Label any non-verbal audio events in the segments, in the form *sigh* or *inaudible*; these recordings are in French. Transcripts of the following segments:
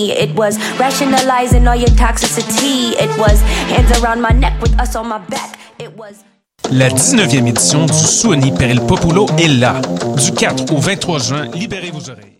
me. It was rationalizing all your toxicity. It was hands around my neck with us on my back. It was. La 19e édition du Suoni per il Popolo est là. Du 4 au 23 juin, libérez vos oreilles.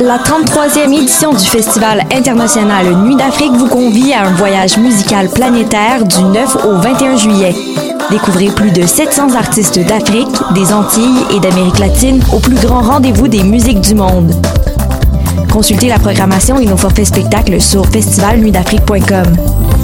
La 33e édition du Festival international Nuit d'Afrique vous convie à un voyage musical planétaire du 9 au 21 juillet. Découvrez plus de 700 artistes d'Afrique, des Antilles et d'Amérique latine au plus grand rendez-vous des musiques du monde. Consultez la programmation et nos forfaits spectacles sur festivalnuitdafrique.com.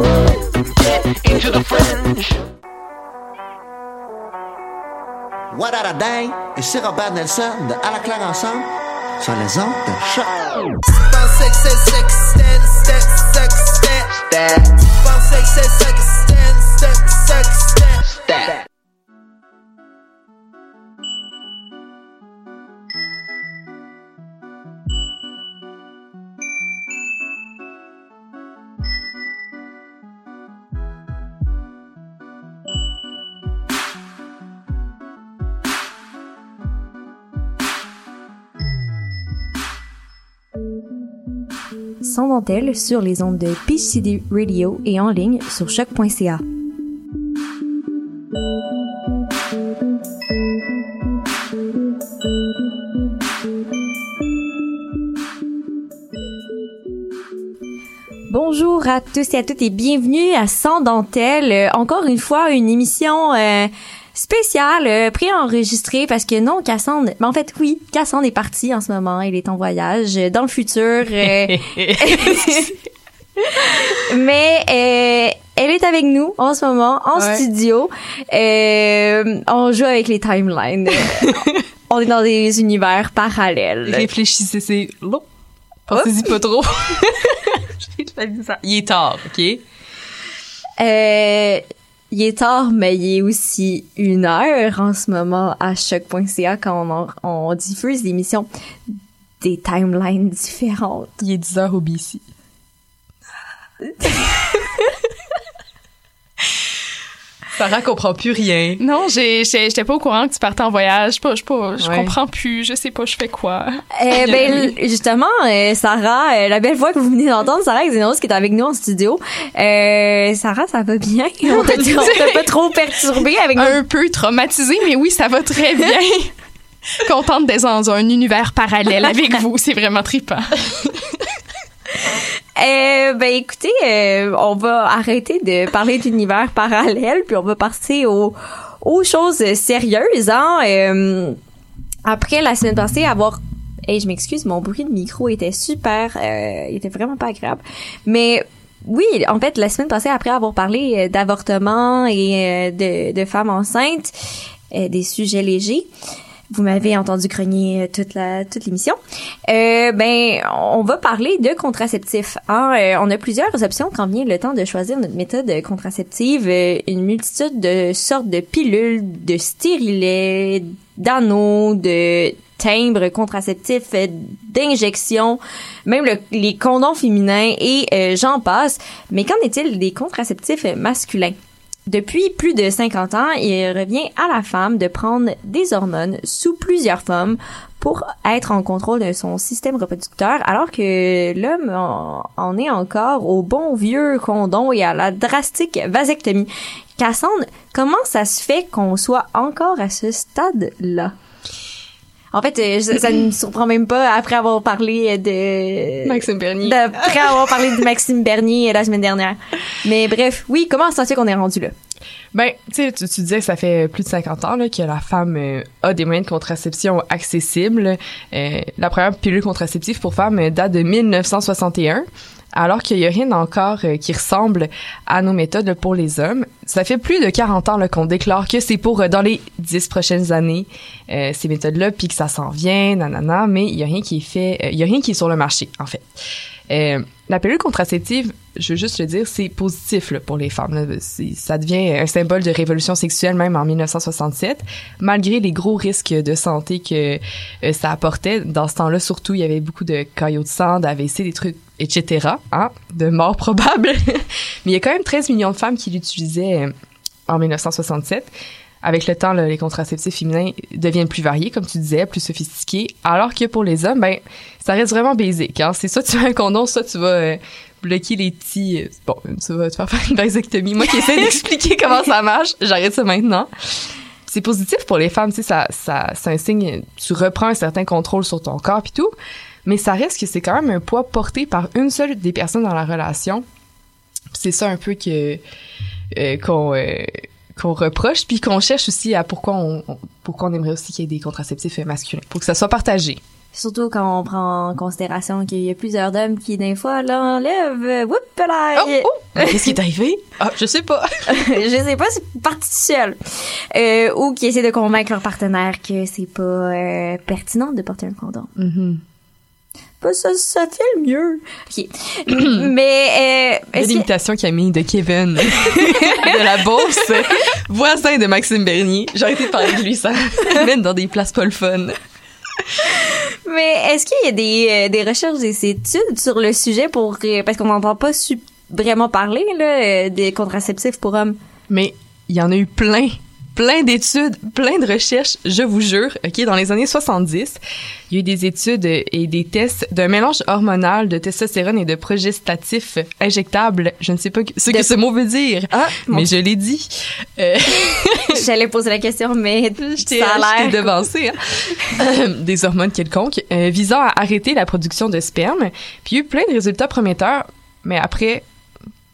What a Day. C'est Robert Nelson de À la claire ensemble sur les ondes de choc. Sans dentelle sur les ondes de PCD Radio et en ligne sur choc.ca. Bonjour à tous et à toutes et bienvenue à Sans dentelle. Euh, encore une fois, une émission euh, spéciale, euh, préenregistrée parce que non, Cassandre, mais en fait oui, Cassandre est partie en ce moment, elle est en voyage euh, dans le futur. euh, *laughs* *laughs* mais euh, elle est avec nous en ce moment en Ouais. studio. On joue avec les timelines. *laughs* On est dans des univers parallèles. Réfléchissez, c'est long. Pensez-y pas trop. Fait ça. Il est tard, OK? Euh, il est tard, mais il est aussi une heure en ce moment à choc.ca quand on, en- on diffuse l'émission des timelines différentes. Il est 10 heures au BC. *laughs* Sarah comprend plus rien. Non, j'étais pas au courant que tu partais en voyage. Je, pas- je, pas- je Ouais. comprends plus. Je sais pas, je fais quoi. Eh *laughs* ben, justement, euh, Sarah, euh, la belle voix que vous venez d'entendre, Sarah Xenos qui est avec nous en studio. Euh, Sarah, ça va bien? *laughs* On t'a pas trop perturbé avec nous? Un peu traumatisée, mais oui, ça va très bien. *laughs* Contente d'être dans un univers parallèle avec vous. C'est vraiment trippant. *laughs* Euh, ben écoutez, euh, on va arrêter de parler d'univers *laughs* parallèle, puis on va passer aux, choses sérieuses. Hein? Euh, après la semaine passée, avoir... Hey, je m'excuse, mon bruit de micro était super... Il était vraiment pas agréable. Mais oui, en fait, la semaine passée, après avoir parlé d'avortement et de, femmes enceintes, des sujets légers, Vous m'avez entendu grogner toute la toute l'émission. Euh, ben, on va parler de contraceptifs. Hein? Euh, on a plusieurs options quand vient le temps de choisir notre méthode contraceptive. Euh, une multitude de sortes de pilules, de stérilets, d'anneaux, de timbres contraceptifs, euh, d'injections, même le- les condoms féminins et euh, j'en passe. Mais qu'en est-il des contraceptifs masculins? Depuis plus de 50 ans, il revient à la femme de prendre des hormones sous plusieurs formes pour être en contrôle de son système reproducteur, alors que l'homme en, est encore au bon vieux condom et à la drastique vasectomie. Cassandre, comment ça se fait qu'on soit encore à ce stade-là? En fait, euh, ça, ne me surprend même pas après avoir parlé de... Maxime Bernier. Après avoir parlé de Maxime Bernier la semaine dernière. Mais bref, oui, comment ça se fait qu'on est rendu là? Ben, tu tu, disais que ça fait plus de 50 ans là, que la femme euh, a des moyens de contraception accessibles. Euh, la première pilule contraceptive pour femmes euh, date de 1961, alors qu'il y a rien encore euh, qui ressemble à nos méthodes pour les hommes. Ça fait plus de 40 ans qu'on déclare que c'est pour euh, dans les 10 prochaines années euh, ces méthodes-là, puis que ça s'en vient, nanana, mais il y a rien qui est fait, euh, il y a rien qui est sur le marché en fait. Euh, la pilule contraceptive, je veux juste le dire, c'est positif pour les femmes. Ça devient un symbole de révolution sexuelle même en 1967, malgré les gros risques de santé que euh, ça apportait. Dans ce temps-là, surtout, il y avait beaucoup de caillots de sang, d'AVC, des trucs, etc., hein, de morts *laughs* probables. Mais il y a quand même 13 millions de femmes qui l'utilisaient euh, en 1967. Avec le temps, là, les contraceptifs féminins deviennent plus variés, comme tu disais, plus sophistiqués. Alors que pour les hommes, ben, ça reste vraiment basique. Hein? C'est soit tu as un condom, soit tu vas euh, bloquer les petits... euh, bon, tu vas te faire faire une vasectomie. Moi qui essaie *laughs* d'expliquer comment ça marche, j'arrête ça maintenant. C'est positif pour les femmes, tu sais, ça, ça, c'est un signe, tu reprends un certain contrôle sur ton corps puis tout, mais ça reste que c'est quand même un poids porté par une seule des personnes dans la relation. C'est ça un peu que euh, qu'on euh, qu'on reproche puis qu'on cherche aussi à pourquoi on, on- pourquoi on aimerait aussi qu'il y ait des contraceptifs masculins pour que ça soit partagé. Surtout quand on prend en considération qu'il y a plusieurs hommes qui, des fois, l'enlèvent. Whoop, là! Oh, oh! Qu'est-ce qui est arrivé? Ah, je sais pas. *laughs* je sais pas, c'est parti seul. Euh, ou qui essaient de convaincre leur partenaire que c'est pas euh, pertinent de porter un condom. Mhm. Pas ça, ça fait le mieux. Ok. *clears throat* Mais, euh, a est-ce que- l'imitation Camille de Kevin *laughs* de la bourse, voisin de Maxime Bernier. J'ai arrêté de parler de lui, ça mène dans des places pas le fun. mais est-ce qu'il y a des, euh, des recherches, des études sur le sujet pour, euh, parce qu'on n'entend pas su- vraiment parler, là, euh, des contraceptifs pour hommes? Mais il y en a eu plein, plein d'études, plein de recherches, je vous jure. OK, dans les années 70, il y a eu des études et des tests d'un mélange hormonal de testostérone et de progestatif injectable. Je ne sais pas ce que De- ce mot veut dire, Ah, mais je l'ai dit. Euh, *laughs* J'allais poser la question, mais *laughs* ça a l'air. devancé. hein. Euh, des hormones quelconques euh, visant à arrêter la production de sperme. Puis il y a eu plein de résultats prometteurs, mais après,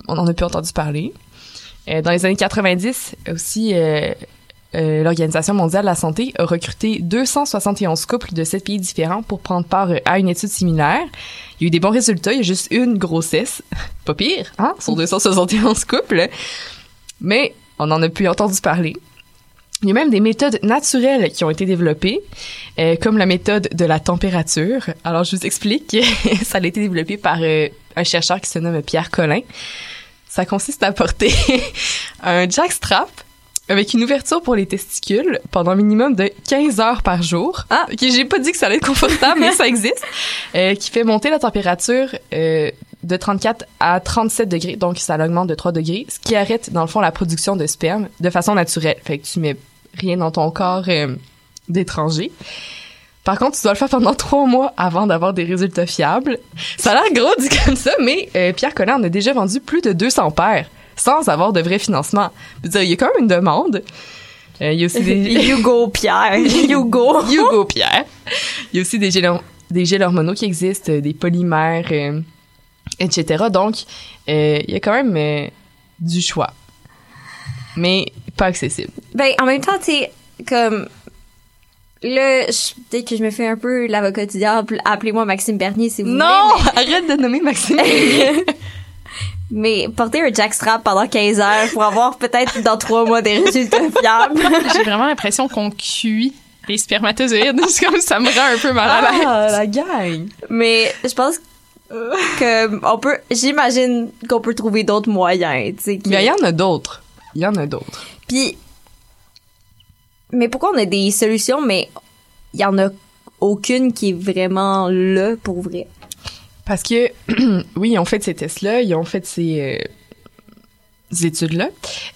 on n'en a plus entendu parler. Euh, dans les années 90 aussi, euh, euh, l'Organisation mondiale de la santé a recruté 271 couples de sept pays différents pour prendre part à une étude similaire. Il y a eu des bons résultats, il y a juste une grossesse. *laughs* Pas pire, hein, sur 271 couples. Mais on n'en a plus entendu parler. Il y a même des méthodes naturelles qui ont été développées, euh, comme la méthode de la température. Alors, je vous explique. *laughs* ça a été développé par euh, un chercheur qui se nomme Pierre Collin. Ça consiste à porter *laughs* un jackstrap avec une ouverture pour les testicules pendant un minimum de 15 heures par jour. Ah, ok, j'ai pas dit que ça allait être confortable, mais ça existe. Euh, qui fait monter la température euh, de 34 à 37 degrés, donc ça l'augmente de 3 degrés, ce qui arrête dans le fond la production de sperme de façon naturelle. Fait que tu mets rien dans ton corps euh, d'étranger. Par contre, tu dois le faire pendant *laughs* trois mois avant d'avoir des résultats fiables. Ça a l'air gros dit comme ça, mais euh, Pierre Collin en a déjà vendu plus de 200 paires sans avoir de vrai financement. Je veux dire, il y a quand même une demande. Euh, il y a aussi des... *laughs* Hugo Pierre. *laughs* Hugo. Hugo Pierre. Il y a aussi des gels, des gels hormonaux qui existent, euh, des polymères, euh, etc. Donc, euh, il y a quand même euh, du choix. Mais pas accessible. Ben, en même temps, tu sais, comme. Là, je- peut-être que je me fais un peu l'avocat du diable. Appelez-moi Maxime Bernier si vous Non! voulez. *laughs* Arrête de nommer Maxime. Mais, *laughs* mais porter un jackstrap pendant 15 heures pour avoir peut-être dans trois mois des résultats *laughs* fiables. J'ai vraiment l'impression qu'on cuit Les spermatozoïdes, c'est comme ça me rend un peu mal à l'aise. Ah, la gang! Mais je pense que on peut, j'imagine qu'on peut trouver d'autres moyens, tu sais. qui- Mais il y en a d'autres. Il y en a d'autres. Puis, mais pourquoi on a des solutions, mais il y en a aucune qui est vraiment là pour vrai? Parce que, *clears throat* oui, ont fait ces tests-là, ils ont fait ces, euh, études-là,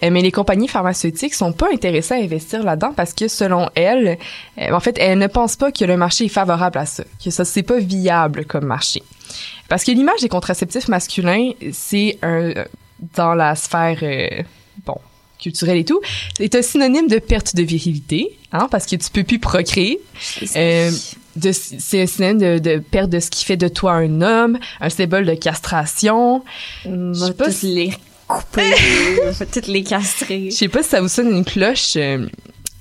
euh, mais les compagnies pharmaceutiques sont pas intéressées à investir là-dedans parce que, selon elles, euh, en fait, elles ne pensent pas que le marché est favorable à ça, que ça, c'est pas viable comme marché. Parce que l'image des contraceptifs masculins, c'est un, dans la sphère, bon, culturelle et tout, c'est un synonyme de perte de virilité, hein, parce que tu peux plus procréer. Euh, c'est un synonyme de, de perte de ce qui fait de toi un homme, un symbole de castration. On Je sais pas si- les couper, les castrer. *laughs* Je sais pas si ça vous sonne une cloche, euh,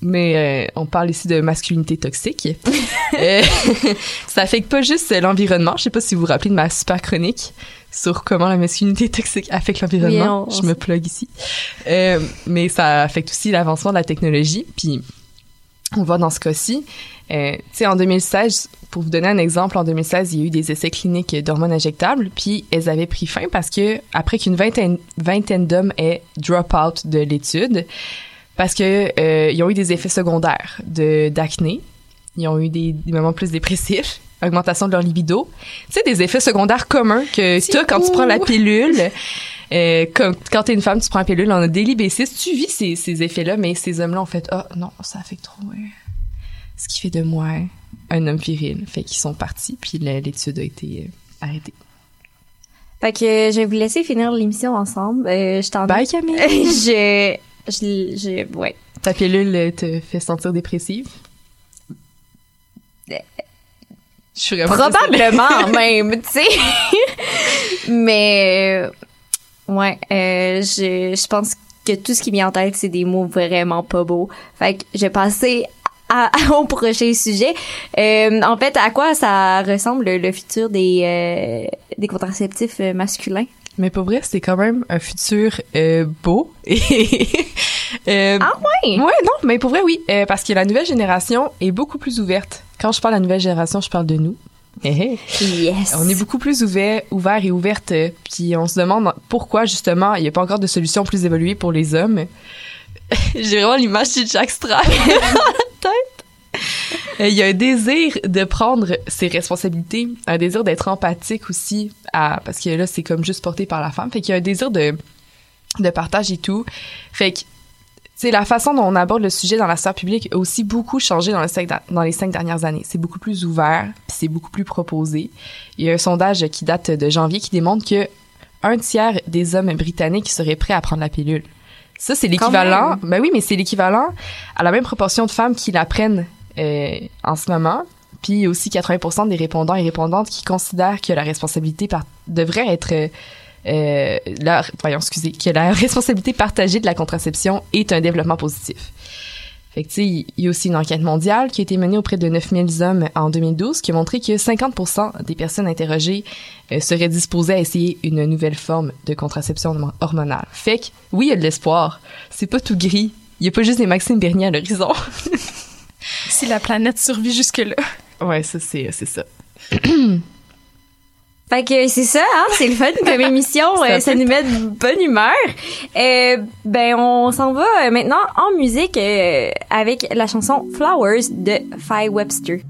mais euh, on parle ici de masculinité toxique. *laughs* *laughs* Ça affecte pas juste l'environnement. Je sais pas si vous vous rappelez de ma super chronique sur comment la masculinité toxique affecte l'environnement. Oui, Je me plug ici. Euh, mais ça affecte aussi l'avancement de la technologie. Puis on voit dans ce cas-ci. Euh, tu sais, en 2016, pour vous donner un exemple, en 2016, il y a eu des essais cliniques d'hormones injectables, puis elles avaient pris fin parce que après qu'une vingtaine, vingtaine d'hommes aient drop out de l'étude, parce que euh, ils ont eu des effets secondaires de d'acné, ils ont eu des, des moments plus dépressifs, augmentation de leur libido, tu sais des effets secondaires communs que tu as quand tu prends la pilule. Euh, comme, quand t'es une femme, tu prends la pilule en daily basis, tu vis ces, ces effets-là, mais ces hommes-là ont fait « Ah, non, ça affecte trop euh, ce qui fait de moi un homme viril. » Fait qu'ils sont partis, puis l'étude a été euh, arrêtée. Fait que je vais vous laisser finir l'émission ensemble. Euh, je t'en Bye, Camille! *laughs* je, je, je, ouais. Ta pilule euh, te fait sentir dépressive? Je. Probablement *laughs* même, tu sais. Mais ouais, euh, je, je pense que tout ce qui vient en tête, c'est des mots vraiment pas beaux. Fait que je vais passer à, *laughs* au prochain sujet. Euh, en fait, à quoi ça ressemble le, futur des, euh, des contraceptifs masculins? Mais pour vrai, c'est quand même un futur euh, beau. *laughs* Euh, Ah ouais? Ouais, non, mais pour vrai, oui. euh, parce que la nouvelle génération est beaucoup plus ouverte. Quand je parle de la nouvelle génération, je parle de nous. Eh, eh. Yes. On est beaucoup plus ouvert, ouvert et ouverte. Puis on se demande pourquoi, justement, il n'y a pas encore de solution plus évoluée pour les hommes. *laughs* J'ai vraiment l'image de Jack Strack dans la tête. Il y a un désir de prendre ses responsabilités, un désir d'être empathique aussi, à, parce que là, c'est comme juste porté par la femme. Fait qu'il y a un désir de, de partage et tout. Fait que c'est la façon dont on aborde le sujet dans la sphère publique a aussi beaucoup changé dans, le cinq da- dans les cinq dernières années. C'est beaucoup plus ouvert, puis c'est beaucoup plus proposé. Il y a un sondage qui date de janvier qui démontre que un tiers des hommes britanniques seraient prêts à prendre la pilule. Ça, c'est l'équivalent. Ben oui, mais c'est l'équivalent à la même proportion de femmes qui la prennent euh, en ce moment. Puis aussi 80% des répondants et répondantes qui considèrent que la responsabilité par- devrait être euh, la, voyons, excusez, que la *laughs* responsabilité partagée de la contraception est un développement positif. Fait que, tu sais, il y a aussi une enquête mondiale qui a été menée auprès de 9000 hommes en 2012 qui a montré que 50% des personnes interrogées euh, seraient disposées à essayer une nouvelle forme de contraception hormonale. Fait que, oui, il y a de l'espoir. C'est pas tout gris. Il y a pas juste des Maxime Bernier à l'horizon. *laughs* Si la planète survit jusque-là. ouais, ça, c'est, c'est ça. *clears throat* Fait que c'est ça, hein, c'est le fun comme *laughs* émission, euh, ça nous met de bonne humeur. Euh, ben on s'en va euh, maintenant en musique euh, avec la chanson Flowers de Faye Webster.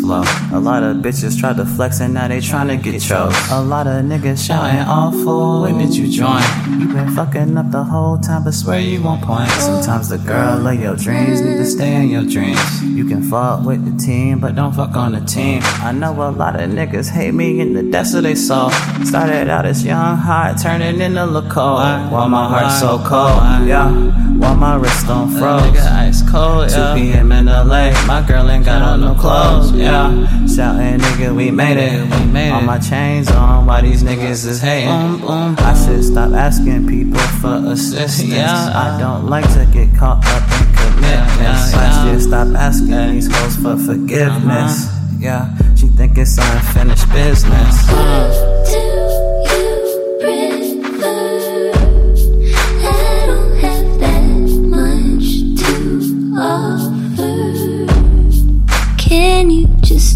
Flow. A lot of bitches tried to flex and now they tryna get chose. A lot of niggas shouting awful. When did you join? You been fucking up the whole time, but swear you won't point. Sometimes the girl of your dreams need to stay in your dreams. You can fuck with the team, but don't fuck on the team. I know a lot of niggas hate me in the depths of they soul. Started out as young, hot, turning into look cold. Why my heart so cold, yeah. why my wrist don't froze. Ice cold, 2 p.m. in LA, my girl ain't got on no clothes, yeah. Shouting, nigga, we made it. We made All my chains on, why these niggas is hating? I should stop asking people for assistance. Yeah, I don't like to get caught up in commitments. I should stop asking these hoes for forgiveness. Uh-huh. Yeah, she think it's unfinished business.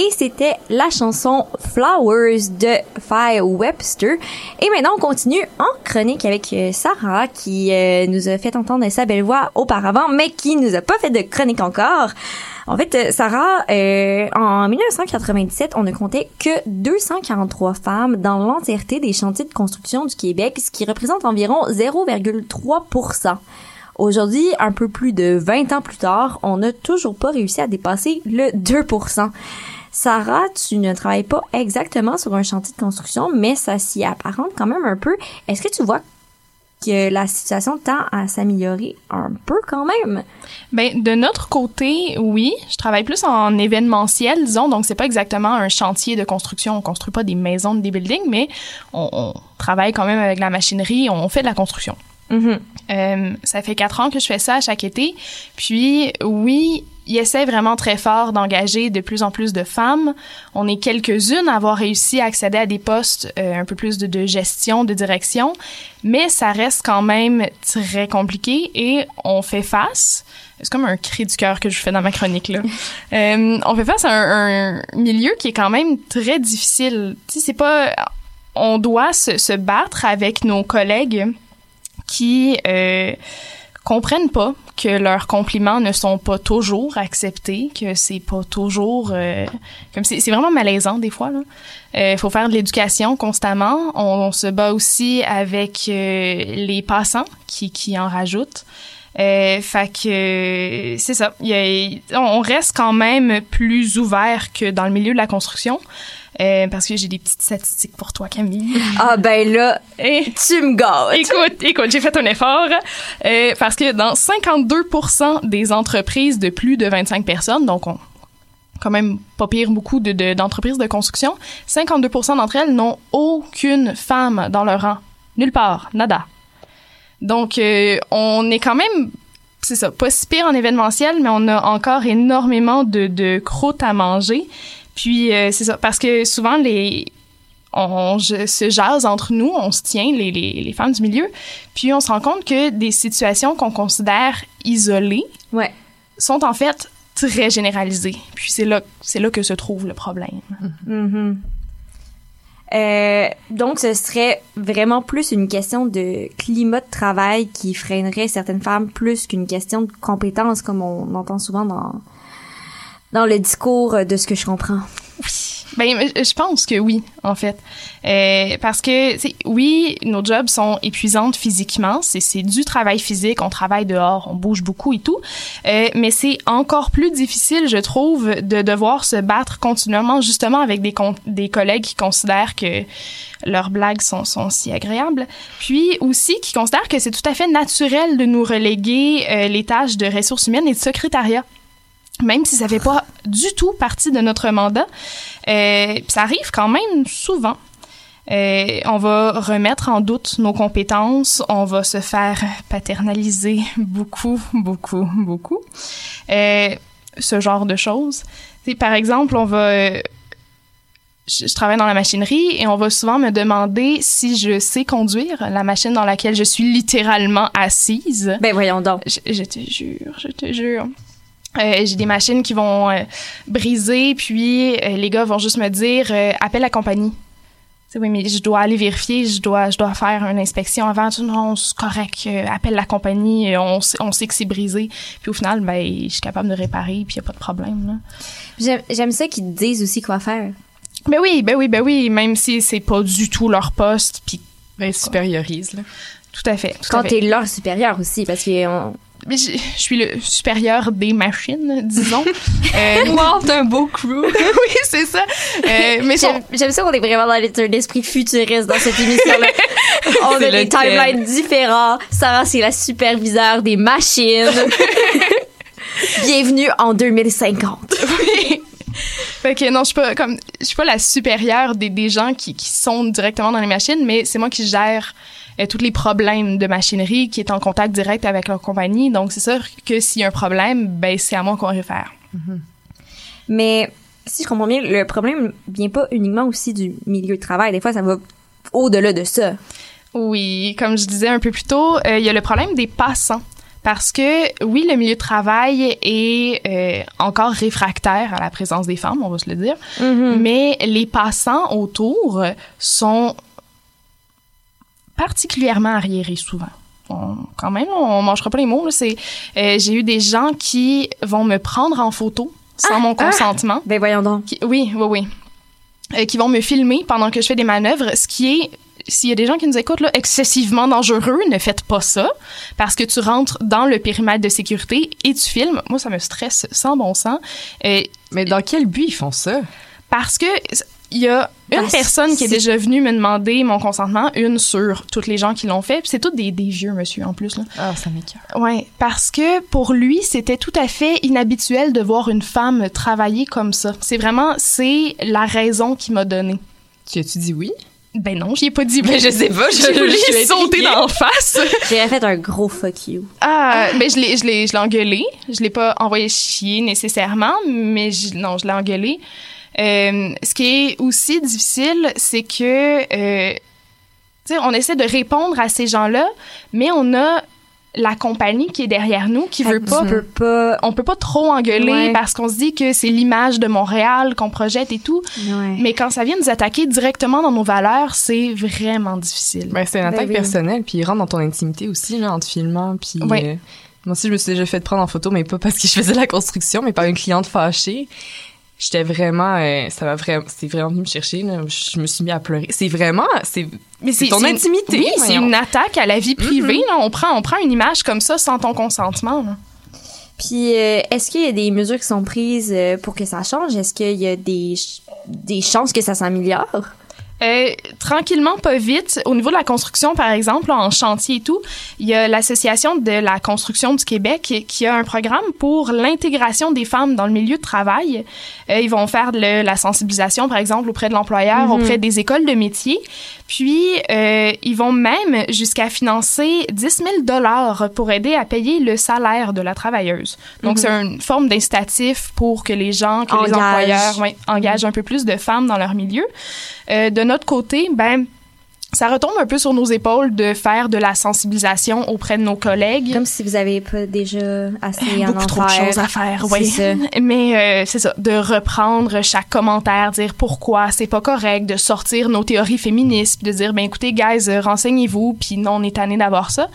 Et c'était la chanson Flowers de Fire Webster. Et maintenant, on continue en chronique avec euh, Sarah qui euh, nous a fait entendre sa belle voix auparavant, mais qui nous a pas fait de chronique encore. En fait, euh, Sarah, euh, en 1997, on ne comptait que 243 femmes dans l'entièreté des chantiers de construction du Québec, ce qui représente environ 0,3% Aujourd'hui, un peu plus de 20 ans plus tard, on n'a toujours pas réussi à dépasser le 2 Sarah, tu ne travailles pas exactement sur un chantier de construction, mais ça s'y apparente quand même un peu. Est-ce que tu vois que la situation tend à s'améliorer un peu quand même? Ben, de notre côté, oui. Je travaille plus en événementiel, disons. Donc, c'est pas exactement un chantier de construction. On construit pas des maisons, des buildings, mais on, on travaille quand même avec la machinerie. On fait de la construction. Mm-hmm. Euh, ça fait quatre ans que je fais ça à chaque été. Puis, oui, il essaie vraiment très fort d'engager de plus en plus de femmes. On est quelques-unes à avoir réussi à accéder à des postes euh, un peu plus de, de gestion, de direction, mais ça reste quand même très compliqué et on fait face. C'est comme un cri du cœur que je fais dans ma chronique là. *laughs* Euh, on fait face à un, un milieu qui est quand même très difficile. Tu sais, c'est pas, on doit se, se battre avec nos collègues qui euh, comprennent pas que leurs compliments ne sont pas toujours acceptés, que c'est pas toujours euh, comme c'est vraiment malaisant des fois. Il faut faire de l'éducation constamment. On, on se bat aussi avec euh, les passants qui qui en rajoutent. Euh, fait que c'est ça. Il y a- on reste quand même plus ouvert que dans le milieu de la construction. Euh, parce que j'ai des petites statistiques pour toi, Camille. *laughs* Ah ben là, Et tu me gâtes. écoute, écoute, j'ai fait un effort euh, parce que dans 52% des entreprises de plus de 25 personnes, donc on quand même pas pire beaucoup de- de- d'entreprises de, construction, 52% d'entre elles n'ont aucune femme dans leur rang. Nulle part, nada. Donc, euh, on est quand même, c'est ça, pas si pire en événementiel, mais on a encore énormément de, de croûtes à manger. Puis, euh, c'est ça, parce que souvent, les, on je- se jase entre nous, on se tient, les, les, les femmes du milieu, puis on se rend compte que des situations qu'on considère isolées Ouais. sont en fait très généralisé. Puis c'est là, c'est là que se trouve le problème. Mhm. Euh, donc, ce serait vraiment plus une question de climat de travail qui freinerait certaines femmes plus qu'une question de compétences, comme on entend souvent dans, dans le discours de ce que je comprends. Ben, je pense que oui, en fait. Euh, parce que, oui, nos jobs sont épuisantes physiquement. C'est, du travail physique. On travaille dehors, on bouge beaucoup et tout. Euh, mais c'est encore plus difficile, je trouve, de devoir se battre continuellement, justement, avec des, des collègues qui considèrent que leurs blagues sont, sont si agréables. Puis aussi, qui considèrent que c'est tout à fait naturel de nous reléguer euh, les tâches de ressources humaines et de secrétariat même si ça fait pas du tout partie de notre mandat. Euh, ça arrive quand même souvent. Euh, on va remettre en doute nos compétences, on va se faire paternaliser beaucoup, beaucoup, beaucoup. Euh, ce genre de choses. Par exemple, on va... je, je travaille dans la machinerie et on va souvent me demander si je sais conduire la machine dans laquelle je suis littéralement assise. Ben voyons donc. Je, je te jure, je te jure. Euh, j'ai des machines qui vont euh, briser, puis euh, les gars vont juste me dire euh, appelle la compagnie. Tu sais, oui, mais je dois aller vérifier, je dois, je dois faire une inspection avant. Tu non, c'est correct, euh, appelle la compagnie, on, sait- on sait que c'est brisé. Puis au final, ben, je suis capable de réparer, puis il n'y a pas de problème. J'aime, ça qu'ils te disent aussi quoi faire. Ben oui, ben oui, ben oui, même si c'est pas du tout leur poste, puis Ben, supériorise, là. tout à fait. tout Quand fait. t'es leur supérieur aussi, parce que on- Mais je, je suis le supérieur des machines, disons. *laughs* Euh, Wow, *laughs* un beau crew! *laughs* oui, c'est ça. Euh, mais j'aime, ça qu'on est vraiment dans l'état d'esprit futuriste dans cette émission-là. on a des timelines différents. Sarah, c'est la superviseure des machines. Bienvenue en 2050. Oui. Fait que non, je suis pas comme je suis pas la supérieure des, des gens qui, qui sont directement dans les machines, mais c'est moi qui gère euh, tous les problèmes de machinerie, qui est en contact direct avec leur compagnie. Donc c'est sûr que s'il y a un problème, ben c'est à moi qu'on réfère. Mais si je comprends bien, le problème vient pas uniquement aussi du milieu de travail. Des fois, ça va au-delà de ça. Oui, comme je disais un peu plus tôt, euh, il y a le problème des passants. Parce que, oui, le milieu de travail est euh, encore réfractaire à la présence des femmes, on va se le dire, mais les passants autour sont particulièrement arriérés souvent. On- quand même, on mangera pas les mots. là, C'est, euh, j'ai eu des gens qui vont me prendre en photo sans mon consentement. Ben voyons donc. Qui- oui, oui, oui. Euh, qui vont me filmer pendant que je fais des manœuvres, ce qui est, s'il y a des gens qui nous écoutent, là, excessivement dangereux, ne faites pas ça, parce que tu rentres dans le périmètre de sécurité et tu filmes. Moi, ça me stresse sans bon sens. Euh, Mais dans quel but ils font ça? parce que il y a une personne qui est déjà venue me demander mon consentement, une sur toutes les gens qui l'ont fait, puis c'est tous des, des vieux monsieur en plus là. Ah, ça m'écoeure. Ouais, parce que pour lui, c'était tout à fait inhabituel de voir une femme travailler comme ça. C'est vraiment c'est la raison qui m'a donné. Tu as-tu dit oui? Ben non, j'y ai pas dit. Ben, je sais pas, je- J'ai *laughs* je suis sauter intriguée. dans la face. *laughs* J'aurais fait un gros fuck you. Ah, ben je l'ai, je l'ai, je l'ai engueulé. Je l'ai pas envoyé chier nécessairement, mais je- non, je l'ai engueulé. Euh, ce qui est aussi difficile, c'est que, euh, tu sais, on essaie de répondre à ces gens-là, mais on a la compagnie qui est derrière nous qui veut pas tu peux pas. on peut pas trop engueuler Ouais. parce qu'on se dit que c'est l'image de Montréal qu'on projette et tout. Ouais. Mais quand ça vient nous attaquer directement dans nos valeurs, c'est vraiment difficile. Ben, c'est une Ben attaque oui. personnelle, puis il rentre dans ton intimité aussi, là, en te filmant, puis... Euh, moi aussi, je me suis déjà fait prendre en photo, mais pas parce que je faisais la construction, mais par une cliente fâchée. J'étais vraiment... euh, ça m'a vraiment... C'est vraiment venu me chercher, là. Je me suis mis à pleurer. C'est vraiment... C'est Mais c'est ton une- intimité, Oui, c'est une attaque à la vie privée. là. On prend, on prend une image comme ça sans ton consentement. là. Puis, euh, est-ce qu'il y a des mesures qui sont prises euh, pour que ça change? Est-ce qu'il y a des, ch- des chances que ça s'améliore? Euh, tranquillement, pas vite. Au niveau de la construction, par exemple, en chantier et tout, il y a l'Association de la construction du Québec qui, a un programme pour l'intégration des femmes dans le milieu de travail. Euh, ils vont faire de le- la sensibilisation, par exemple, auprès de l'employeur, auprès des écoles de métiers. Puis, euh, ils vont même jusqu'à financer 10 000 dollars pour aider à payer le salaire de la travailleuse. Donc, c'est une forme d'incitatif pour que les gens, que les employeurs ouais, engagent un peu plus de femmes dans leur milieu. Euh, de notre côté, ben ça retombe un peu sur nos épaules de faire de la sensibilisation auprès de nos collègues. Comme si vous avez pas déjà assez en Beaucoup trop de choses à faire, oui. *laughs* Mais euh, c'est ça, de reprendre chaque commentaire, dire pourquoi c'est pas correct, de sortir nos théories féministes, puis de dire ben écoutez guys, euh, renseignez-vous, puis non, on est tanné d'avoir ça.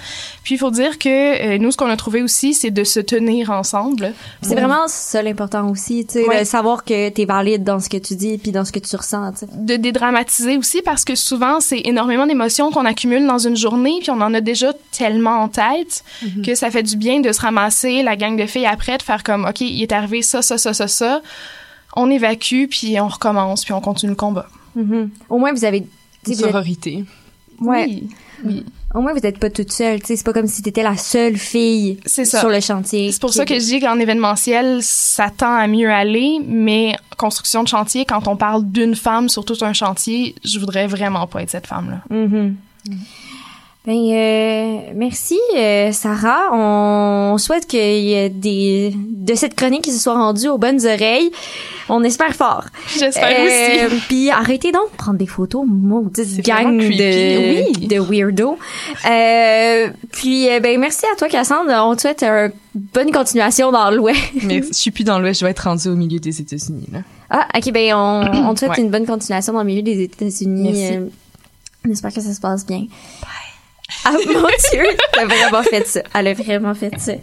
Puis il faut dire que euh, nous ce qu'on a trouvé aussi, c'est de se tenir ensemble. C'est vraiment ça l'important aussi, tu sais, de savoir que t'es valide dans ce que tu dis puis dans ce que tu ressens, tu sais. de dédramatiser aussi parce que souvent c'est énormément d'émotions qu'on accumule dans une journée puis on en a déjà tellement en tête que ça fait du bien de se ramasser la gang de filles après de faire comme OK, il est arrivé ça ça ça ça ça. On évacue puis on recommence puis on continue le combat. Mhm. Au moins vous avez Une sororité. Ouais. Oui. Oui. Au moins vous êtes pas toute seule, tu sais, c'est pas comme si t'étais la seule fille sur le chantier. C'est pour qui- ça que je dis qu'en événementiel, ça tend à mieux aller, mais construction de chantier, quand on parle d'une femme sur tout un chantier, je voudrais vraiment pas être cette femme-là. Mhm. Ben, euh, merci, euh, Sarah. On souhaite qu'il y ait des, de cette chronique qui se soit rendue aux bonnes oreilles. On espère fort. J'espère aussi. *laughs* Puis arrêtez donc de prendre des photos, maudite gang de, Oui. de weirdo. Euh, puis, euh, ben, merci à toi, Cassandre. On te souhaite une bonne continuation dans l'Ouest. *laughs* Mais je suis plus dans l'Ouest, je vais être rendue au milieu des États-Unis. Là. Ah, ok, ben, on, on te souhaite Ouais. une bonne continuation dans le milieu des États-Unis. Merci. Euh, on espère que ça se passe bien. Ah mon Dieu, elle a vraiment fait ça. Elle a vraiment fait ça.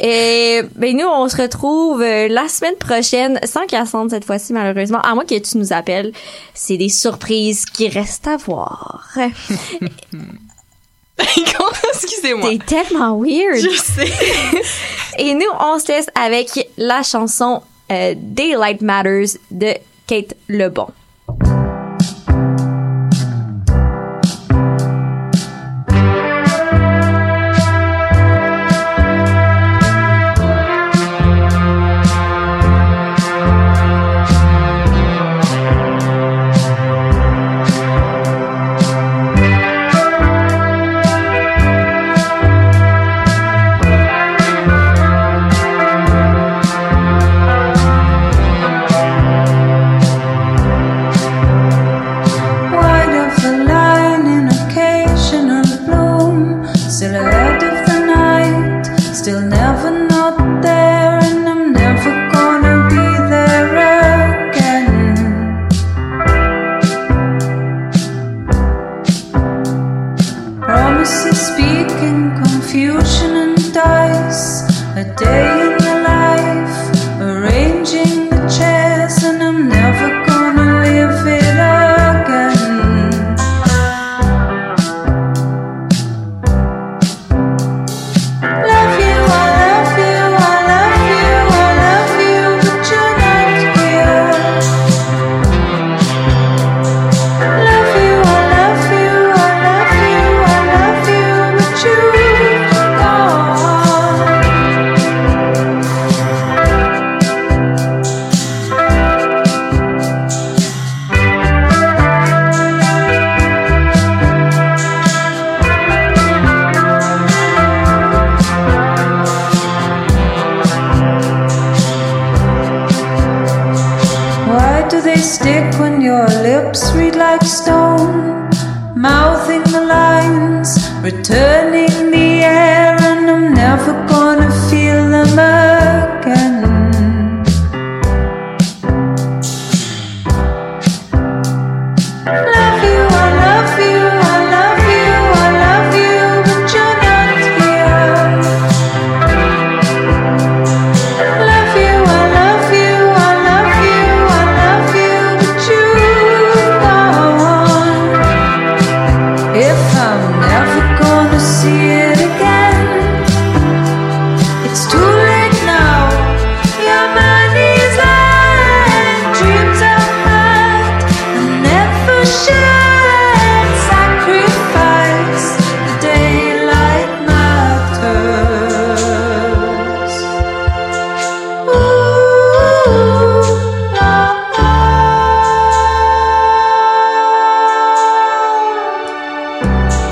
Et ben nous, on se retrouve euh, la semaine prochaine, sans Cassandre cette fois-ci malheureusement. À moins que tu nous appelles, c'est des surprises qui restent à voir. *laughs* Excusez-moi. T'es tellement weird. Je sais. *laughs* Et nous, on se laisse avec la chanson euh, Daylight Matters de Kate Lebon.